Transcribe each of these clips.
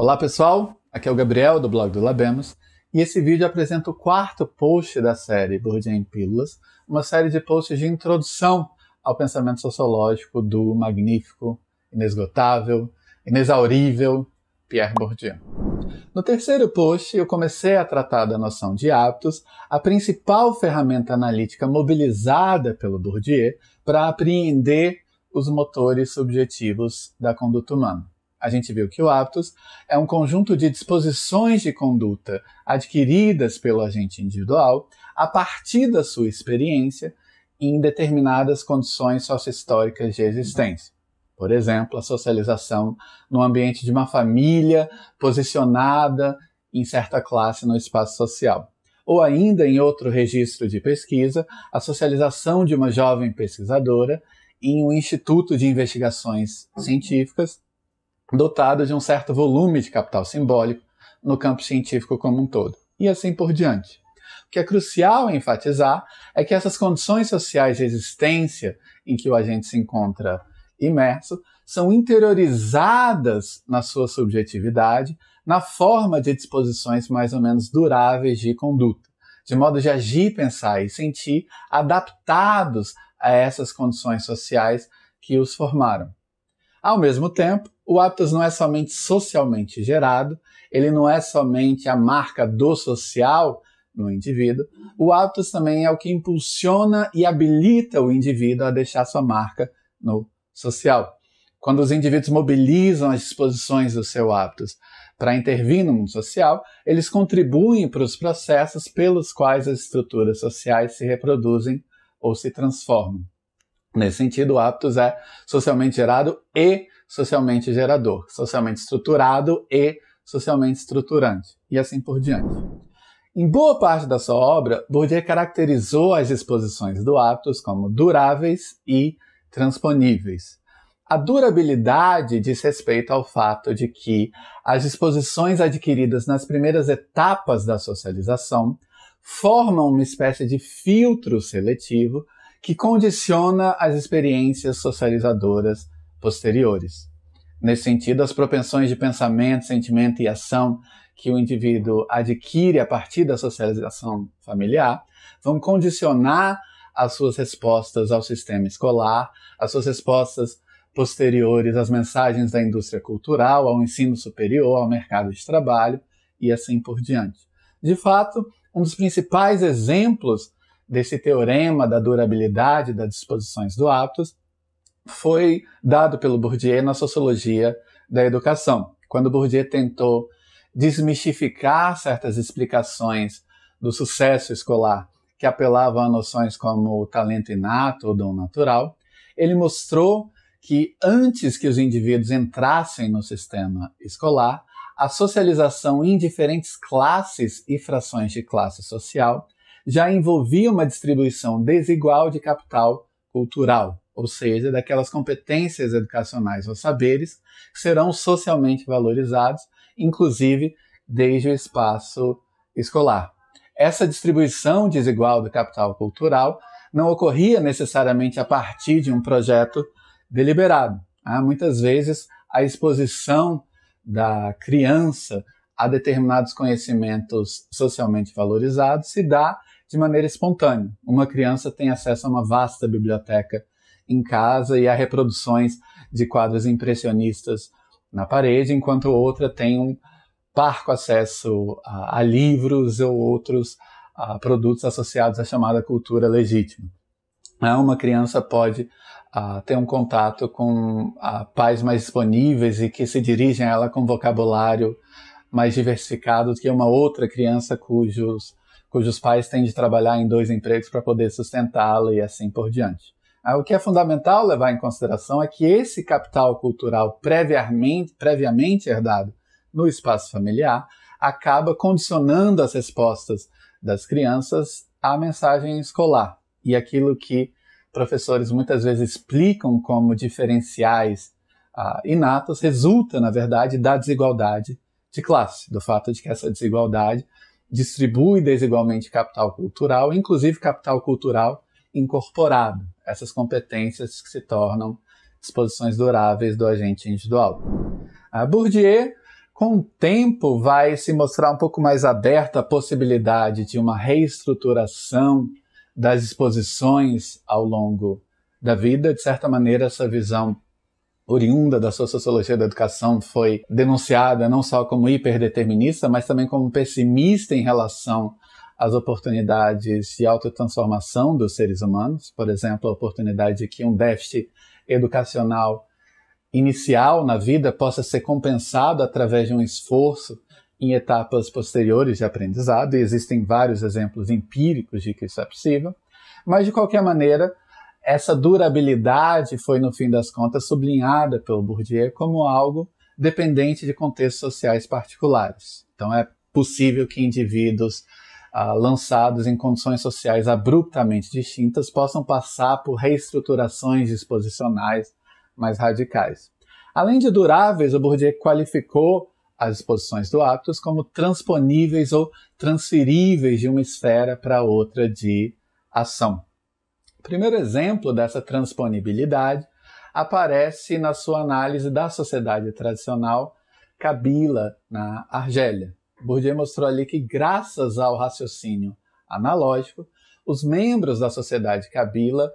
Olá pessoal, aqui é o Gabriel do blog do Labemos e esse vídeo apresenta o quarto post da série Bourdieu em Pílulas, uma série de posts de introdução ao pensamento sociológico do magnífico, inesgotável, inexaurível Pierre Bourdieu. No terceiro post, eu comecei a tratar da noção de hábitos, a principal ferramenta analítica mobilizada pelo Bourdieu para apreender os motores subjetivos da conduta humana. A gente viu que o hábitos é um conjunto de disposições de conduta adquiridas pelo agente individual a partir da sua experiência em determinadas condições sociohistóricas de existência. Por exemplo, a socialização no ambiente de uma família posicionada em certa classe no espaço social. Ou ainda, em outro registro de pesquisa, a socialização de uma jovem pesquisadora em um instituto de investigações científicas dotado de um certo volume de capital simbólico no campo científico como um todo, e assim por diante. O que é crucial enfatizar é que essas condições sociais de existência em que o agente se encontra imerso são interiorizadas na sua subjetividade, na forma de disposições mais ou menos duráveis de conduta, de modo de agir, pensar e sentir adaptados a essas condições sociais que os formaram. Ao mesmo tempo, o hábitos não é somente socialmente gerado, ele não é somente a marca do social no indivíduo, o hábitos também é o que impulsiona e habilita o indivíduo a deixar sua marca no social. Quando os indivíduos mobilizam as disposições do seu hábitos para intervir no mundo social, eles contribuem para os processos pelos quais as estruturas sociais se reproduzem ou se transformam. Nesse sentido, o hábitos é socialmente gerado e socialmente gerador, socialmente estruturado e socialmente estruturante, e assim por diante. Em boa parte da sua obra, Bourdieu caracterizou as disposições do hábitos como duráveis e transponíveis. A durabilidade diz respeito ao fato de que as disposições adquiridas nas primeiras etapas da socialização formam uma espécie de filtro seletivo que condiciona as experiências socializadoras posteriores. Nesse sentido, as propensões de pensamento, sentimento e ação que o indivíduo adquire a partir da socialização familiar vão condicionar as suas respostas ao sistema escolar, as suas respostas posteriores às mensagens da indústria cultural, ao ensino superior, ao mercado de trabalho e assim por diante. De fato, um dos principais exemplos desse teorema da durabilidade das disposições do hábitos foi dado pelo Bourdieu na sociologia da educação, quando Bourdieu tentou desmistificar certas explicações do sucesso escolar que apelavam a noções como o talento inato ou dom natural, ele mostrou que antes que os indivíduos entrassem no sistema escolar, a socialização em diferentes classes e frações de classe social já envolvia uma distribuição desigual de capital cultural, ou seja, daquelas competências educacionais ou saberes que serão socialmente valorizados, inclusive desde o espaço escolar. Essa distribuição desigual do capital cultural não ocorria necessariamente a partir de um projeto deliberado. Ah, muitas vezes a exposição da criança a determinados conhecimentos socialmente valorizados se dá de maneira espontânea. Uma criança tem acesso a uma vasta biblioteca em casa e a reproduções de quadros impressionistas na parede, enquanto outra tem um parco acesso a, a livros ou outros a produtos associados à chamada cultura legítima. Uma criança pode uh, ter um contato com uh, pais mais disponíveis e que se dirigem a ela com vocabulário mais diversificado do que uma outra criança cujos, cujos pais têm de trabalhar em dois empregos para poder sustentá-la e assim por diante. Uh, o que é fundamental levar em consideração é que esse capital cultural previamente, previamente herdado no espaço familiar acaba condicionando as respostas das crianças à mensagem escolar. E aquilo que professores muitas vezes explicam como diferenciais uh, inatos resulta, na verdade, da desigualdade de classe, do fato de que essa desigualdade distribui desigualmente capital cultural, inclusive capital cultural incorporado, essas competências que se tornam disposições duráveis do agente individual. A Bourdieu Com o tempo, vai se mostrar um pouco mais aberta a possibilidade de uma reestruturação das exposições ao longo da vida. De certa maneira, essa visão oriunda da sua sociologia da educação foi denunciada não só como hiperdeterminista, mas também como pessimista em relação às oportunidades de autotransformação dos seres humanos. Por exemplo, a oportunidade de que um déficit educacional inicial na vida possa ser compensado através de um esforço em etapas posteriores de aprendizado, e existem vários exemplos empíricos de que isso é possível. Mas, de qualquer maneira, essa durabilidade foi, no fim das contas, sublinhada pelo Bourdieu como algo dependente de contextos sociais particulares. Então, é possível que indivíduos ah, lançados em condições sociais abruptamente distintas possam passar por reestruturações disposicionais mais radicais. Além de duráveis, o Bourdieu qualificou as disposições do Aptos como transponíveis ou transferíveis de uma esfera para outra de ação. O primeiro exemplo dessa transponibilidade aparece na sua análise da sociedade tradicional Kabila, na Argélia. Bourdieu mostrou ali que, graças ao raciocínio analógico, os membros da sociedade Kabila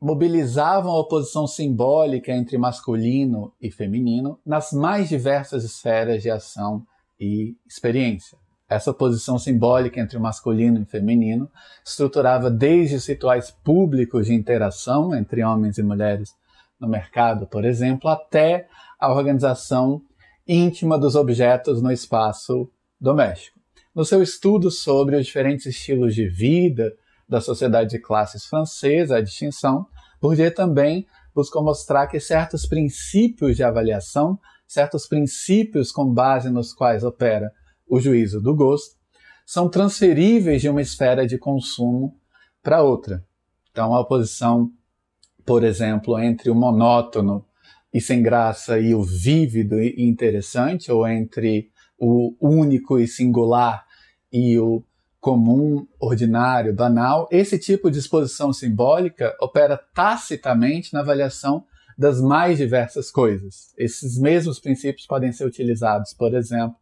mobilizavam a oposição simbólica entre masculino e feminino nas mais diversas esferas de ação e experiência. Essa oposição simbólica entre o masculino e o feminino estruturava desde os rituais públicos de interação entre homens e mulheres no mercado, por exemplo, até a organização íntima dos objetos no espaço doméstico. No seu estudo sobre os diferentes estilos de vida da sociedade de classes francesa, a distinção, Bourdieu também buscou mostrar que certos princípios de avaliação, certos princípios com base nos quais opera o juízo do gosto, são transferíveis de uma esfera de consumo para outra. Então, a oposição, por exemplo, entre o monótono e sem graça e o vívido e interessante, ou entre o único e singular e o comum, ordinário, banal, esse tipo de exposição simbólica opera tacitamente na avaliação das mais diversas coisas. Esses mesmos princípios podem ser utilizados, por exemplo,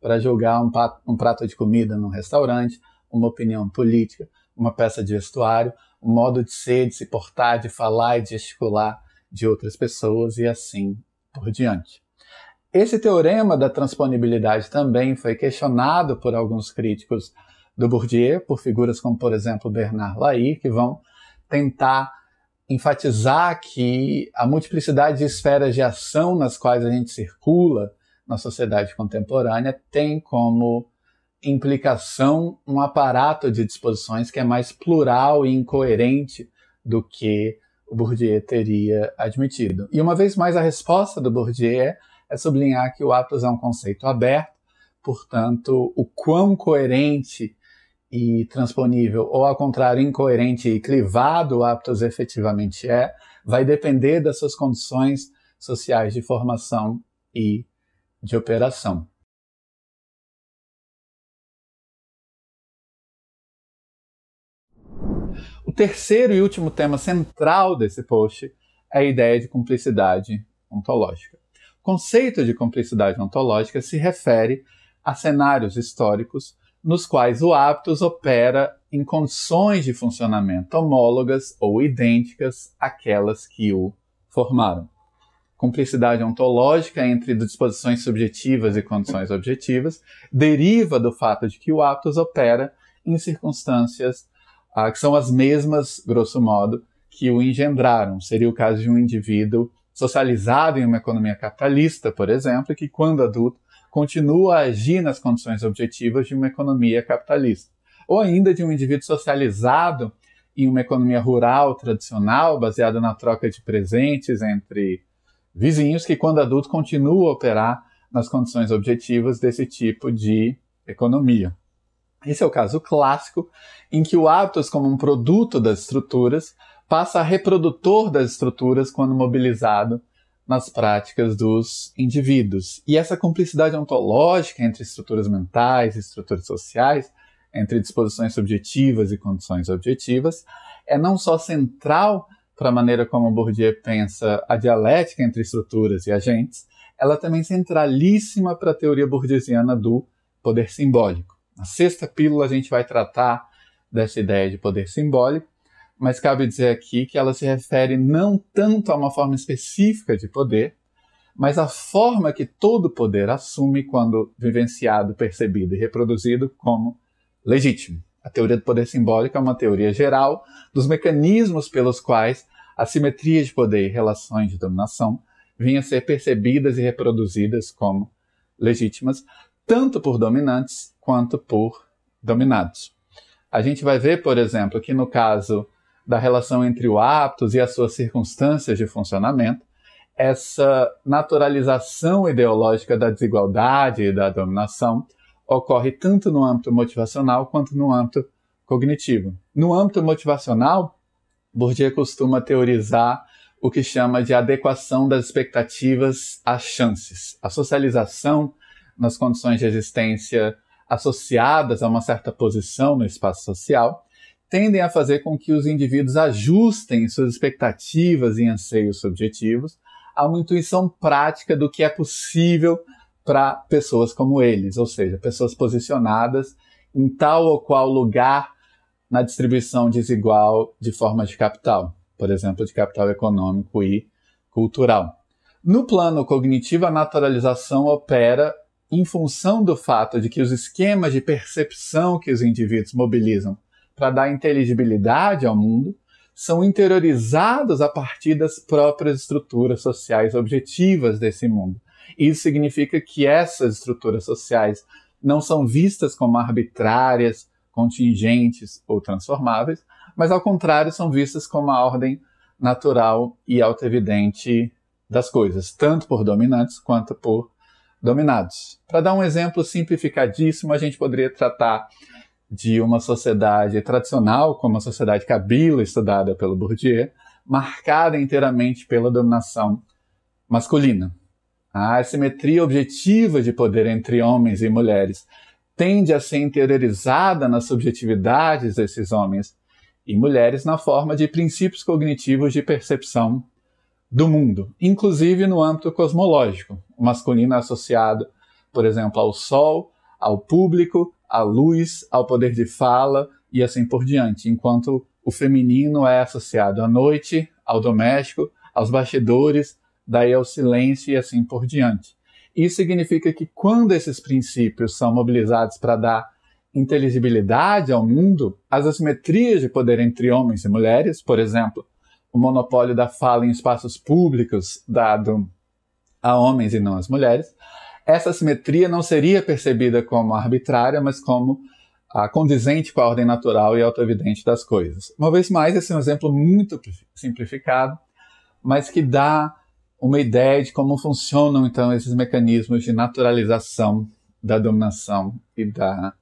para julgar um, um prato de comida num restaurante, uma opinião política, uma peça de vestuário, um modo de ser, de se portar, de falar e de gesticular de outras pessoas e assim por diante. Esse teorema da transponibilidade também foi questionado por alguns críticos do Bourdieu, por figuras como, por exemplo, Bernard Lahire, que vão tentar enfatizar que a multiplicidade de esferas de ação nas quais a gente circula na sociedade contemporânea tem como implicação um aparato de disposições que é mais plural e incoerente do que o Bourdieu teria admitido. E uma vez mais, a resposta do Bourdieu é sublinhar que o atos é um conceito aberto, portanto, o quão coerente e transponível, ou ao contrário, incoerente e clivado o Aptos efetivamente é, vai depender das suas condições sociais de formação e de operação. O terceiro e último tema central desse post é a ideia de cumplicidade ontológica. Conceito de cumplicidade ontológica se refere a cenários históricos nos quais o hábitos opera em condições de funcionamento homólogas ou idênticas àquelas que o formaram. Cumplicidade ontológica entre disposições subjetivas e condições objetivas deriva do fato de que o hábitos opera em circunstâncias ah, que são as mesmas, grosso modo, que o engendraram. Seria o caso de um indivíduo socializado em uma economia capitalista, por exemplo, que, quando adulto, continua a agir nas condições objetivas de uma economia capitalista. Ou ainda de um indivíduo socializado em uma economia rural tradicional, baseada na troca de presentes entre vizinhos, que quando adulto continua a operar nas condições objetivas desse tipo de economia. Esse é o caso clássico em que o hábitos como um produto das estruturas passa a reprodutor das estruturas quando mobilizado nas práticas dos indivíduos. E essa cumplicidade ontológica entre estruturas mentais e estruturas sociais, entre disposições subjetivas e condições objetivas, é não só central para a maneira como Bourdieu pensa a dialética entre estruturas e agentes, ela também é centralíssima para a teoria burgesiana do poder simbólico. Na sexta pílula a gente vai tratar dessa ideia de poder simbólico, mas cabe dizer aqui que ela se refere não tanto a uma forma específica de poder, mas a forma que todo poder assume quando vivenciado, percebido e reproduzido como legítimo. A teoria do poder simbólico é uma teoria geral dos mecanismos pelos quais a simetria de poder e relações de dominação vinham a ser percebidas e reproduzidas como legítimas, tanto por dominantes quanto por dominados. A gente vai ver, por exemplo, que no caso da relação entre o aptos e as suas circunstâncias de funcionamento, essa naturalização ideológica da desigualdade e da dominação ocorre tanto no âmbito motivacional quanto no âmbito cognitivo. No âmbito motivacional, Bourdieu costuma teorizar o que chama de adequação das expectativas às chances. A socialização nas condições de existência associadas a uma certa posição no espaço social tendem a fazer com que os indivíduos ajustem suas expectativas e anseios subjetivos a uma intuição prática do que é possível para pessoas como eles, ou seja, pessoas posicionadas em tal ou qual lugar na distribuição desigual de formas de capital, por exemplo, de capital econômico e cultural. No plano cognitivo, a naturalização opera em função do fato de que os esquemas de percepção que os indivíduos mobilizam para dar inteligibilidade ao mundo são interiorizados a partir das próprias estruturas sociais objetivas desse mundo. Isso significa que essas estruturas sociais não são vistas como arbitrárias, contingentes ou transformáveis, mas ao contrário são vistas como a ordem natural e autoevidente das coisas, tanto por dominantes quanto por dominados. Para dar um exemplo simplificadíssimo, a gente poderia tratar de uma sociedade tradicional, como a sociedade Kabila, estudada pelo Bourdieu, marcada inteiramente pela dominação masculina. A assimetria objetiva de poder entre homens e mulheres tende a ser interiorizada nas subjetividades desses homens e mulheres na forma de princípios cognitivos de percepção do mundo, inclusive no âmbito cosmológico. O masculino associado, por exemplo, ao Sol, ao público, à luz, ao poder de fala e assim por diante, enquanto o feminino é associado à noite, ao doméstico, aos bastidores, daí ao silêncio e assim por diante. Isso significa que quando esses princípios são mobilizados para dar inteligibilidade ao mundo, as assimetrias de poder entre homens e mulheres, por exemplo, o monopólio da fala em espaços públicos dado a homens e não às mulheres, essa simetria não seria percebida como arbitrária, mas como ah, condizente com a ordem natural e autoevidente das coisas. Uma vez mais, esse é um exemplo muito simplificado, mas que dá uma ideia de como funcionam então esses mecanismos de naturalização da dominação e da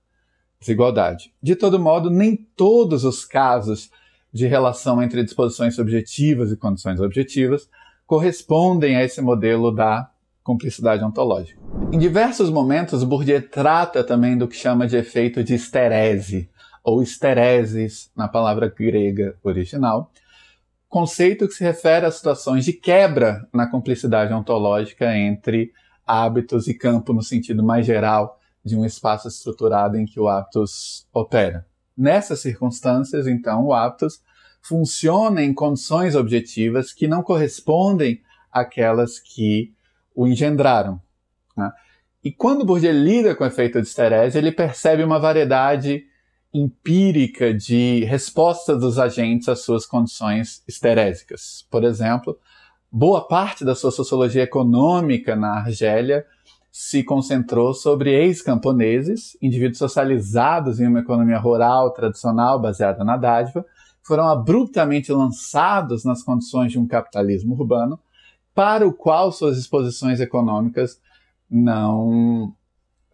desigualdade. De todo modo, nem todos os casos de relação entre disposições subjetivas e condições objetivas correspondem a esse modelo da cumplicidade ontológica. Em diversos momentos, Bourdieu trata também do que chama de efeito de esterese, ou estereses na palavra grega original, conceito que se refere a situações de quebra na cumplicidade ontológica entre hábitos e campo no sentido mais geral de um espaço estruturado em que o hábitos opera. Nessas circunstâncias, então, o hábitos funciona em condições objetivas que não correspondem àquelas que o engendraram. Né? E quando Bourdieu lida com o efeito de esterese, ele percebe uma variedade empírica de respostas dos agentes às suas condições esterésicas. Por exemplo, boa parte da sua sociologia econômica na Argélia se concentrou sobre ex-camponeses, indivíduos socializados em uma economia rural tradicional baseada na dádiva, foram abruptamente lançados nas condições de um capitalismo urbano, para o qual suas exposições econômicas não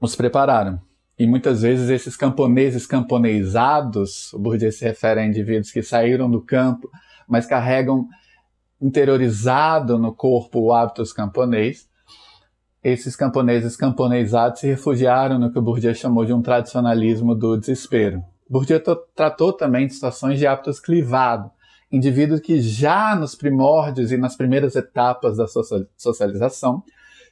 os prepararam. E muitas vezes esses camponeses camponesados, o Bourdieu se refere a indivíduos que saíram do campo, mas carregam interiorizado no corpo o hábitos camponês, esses camponeses camponesados se refugiaram no que o Bourdieu chamou de um tradicionalismo do desespero. Bourdieu tratou também de situações de hábitos clivado, indivíduos que já nos primórdios e nas primeiras etapas da socialização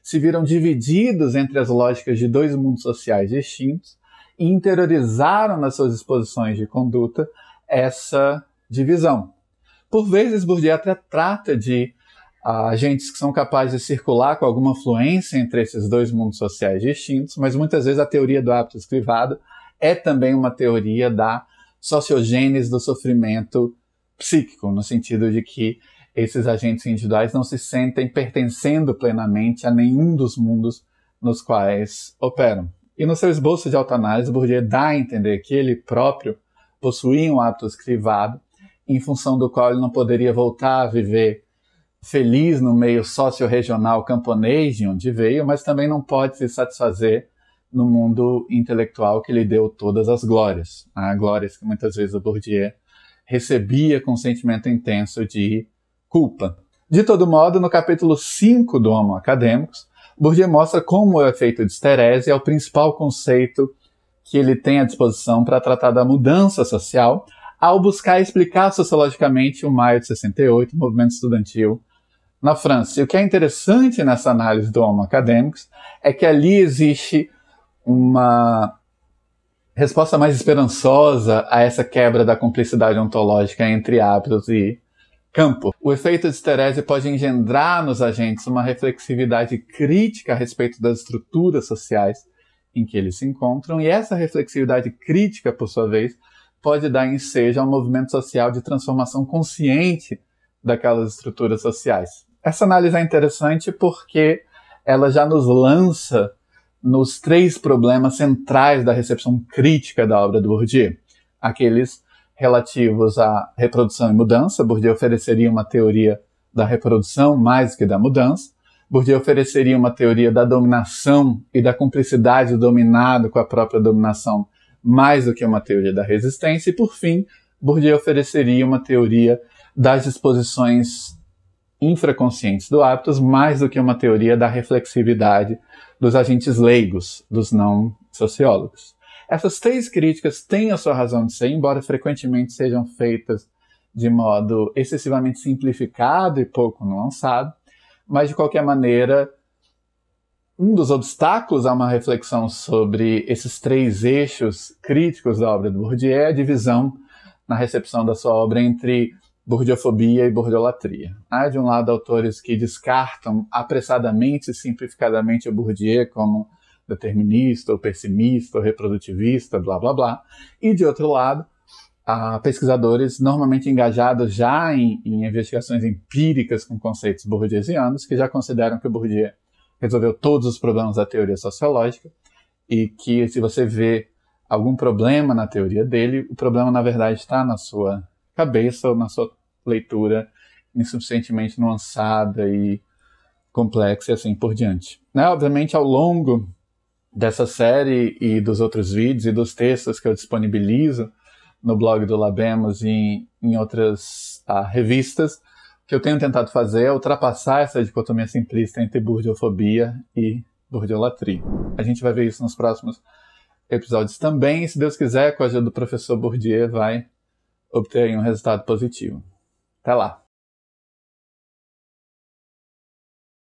se viram divididos entre as lógicas de dois mundos sociais distintos e interiorizaram nas suas exposições de conduta essa divisão. Por vezes, Bourdieu até trata de uh, agentes que são capazes de circular com alguma fluência entre esses dois mundos sociais distintos, mas muitas vezes a teoria do hábito privado é também uma teoria da sociogênese do sofrimento psíquico, no sentido de que esses agentes individuais não se sentem pertencendo plenamente a nenhum dos mundos nos quais operam. E no seu esboço de autoanálise, Bourdieu dá a entender que ele próprio possuía um hábito escrivado, em função do qual ele não poderia voltar a viver feliz no meio socio-regional camponês de onde veio, mas também não pode se satisfazer no mundo intelectual que lhe deu todas as glórias, né? glórias que muitas vezes o Bourdieu recebia com um sentimento intenso de culpa. De todo modo, no capítulo 5 do Homo Acadêmicos, Bourdieu mostra como o efeito de esterese é o principal conceito que ele tem à disposição para tratar da mudança social, ao buscar explicar sociologicamente o maio de 68, o movimento estudantil na França. E o que é interessante nessa análise do Homo Acadêmicos é que ali existe uma resposta mais esperançosa a essa quebra da cumplicidade ontológica entre hábitos e campo. O efeito de esterese pode engendrar nos agentes uma reflexividade crítica a respeito das estruturas sociais em que eles se encontram, e essa reflexividade crítica, por sua vez, pode dar ensejo a um movimento social de transformação consciente daquelas estruturas sociais. Essa análise é interessante porque ela já nos lança nos três problemas centrais da recepção crítica da obra do Bourdieu. Aqueles relativos à reprodução e mudança, Bourdieu ofereceria uma teoria da reprodução mais que da mudança. Bourdieu ofereceria uma teoria da dominação e da cumplicidade do dominado com a própria dominação mais do que uma teoria da resistência. E, por fim, Bourdieu ofereceria uma teoria das disposições infraconscientes do hábitos mais do que uma teoria da reflexividade dos agentes leigos, dos não sociólogos. Essas três críticas têm a sua razão de ser, embora frequentemente sejam feitas de modo excessivamente simplificado e pouco nuançado, mas de qualquer maneira, um dos obstáculos a uma reflexão sobre esses três eixos críticos da obra do Bourdieu é a divisão na recepção da sua obra entre burdiofobia e burdiolatria. Há, de um lado, autores que descartam apressadamente e simplificadamente o Bourdieu como determinista, ou pessimista, ou reprodutivista, blá blá blá. E, de outro lado, há pesquisadores normalmente engajados já em, em investigações empíricas com conceitos bourdieusianos, que já consideram que o Bourdieu resolveu todos os problemas da teoria sociológica e que, se você vê algum problema na teoria dele, o problema, na verdade, está na sua cabeça ou na sua leitura insuficientemente nuançada e complexa e assim por diante. Né? Obviamente, ao longo dessa série e dos outros vídeos e dos textos que eu disponibilizo no blog do Labemos e em outras ah, revistas, que eu tenho tentado fazer é ultrapassar essa dicotomia simplista entre burdiofobia e burdiolatria. A gente vai ver isso nos próximos episódios também, e se Deus quiser, com a ajuda do professor Bourdieu, vai obter um resultado positivo. Até lá!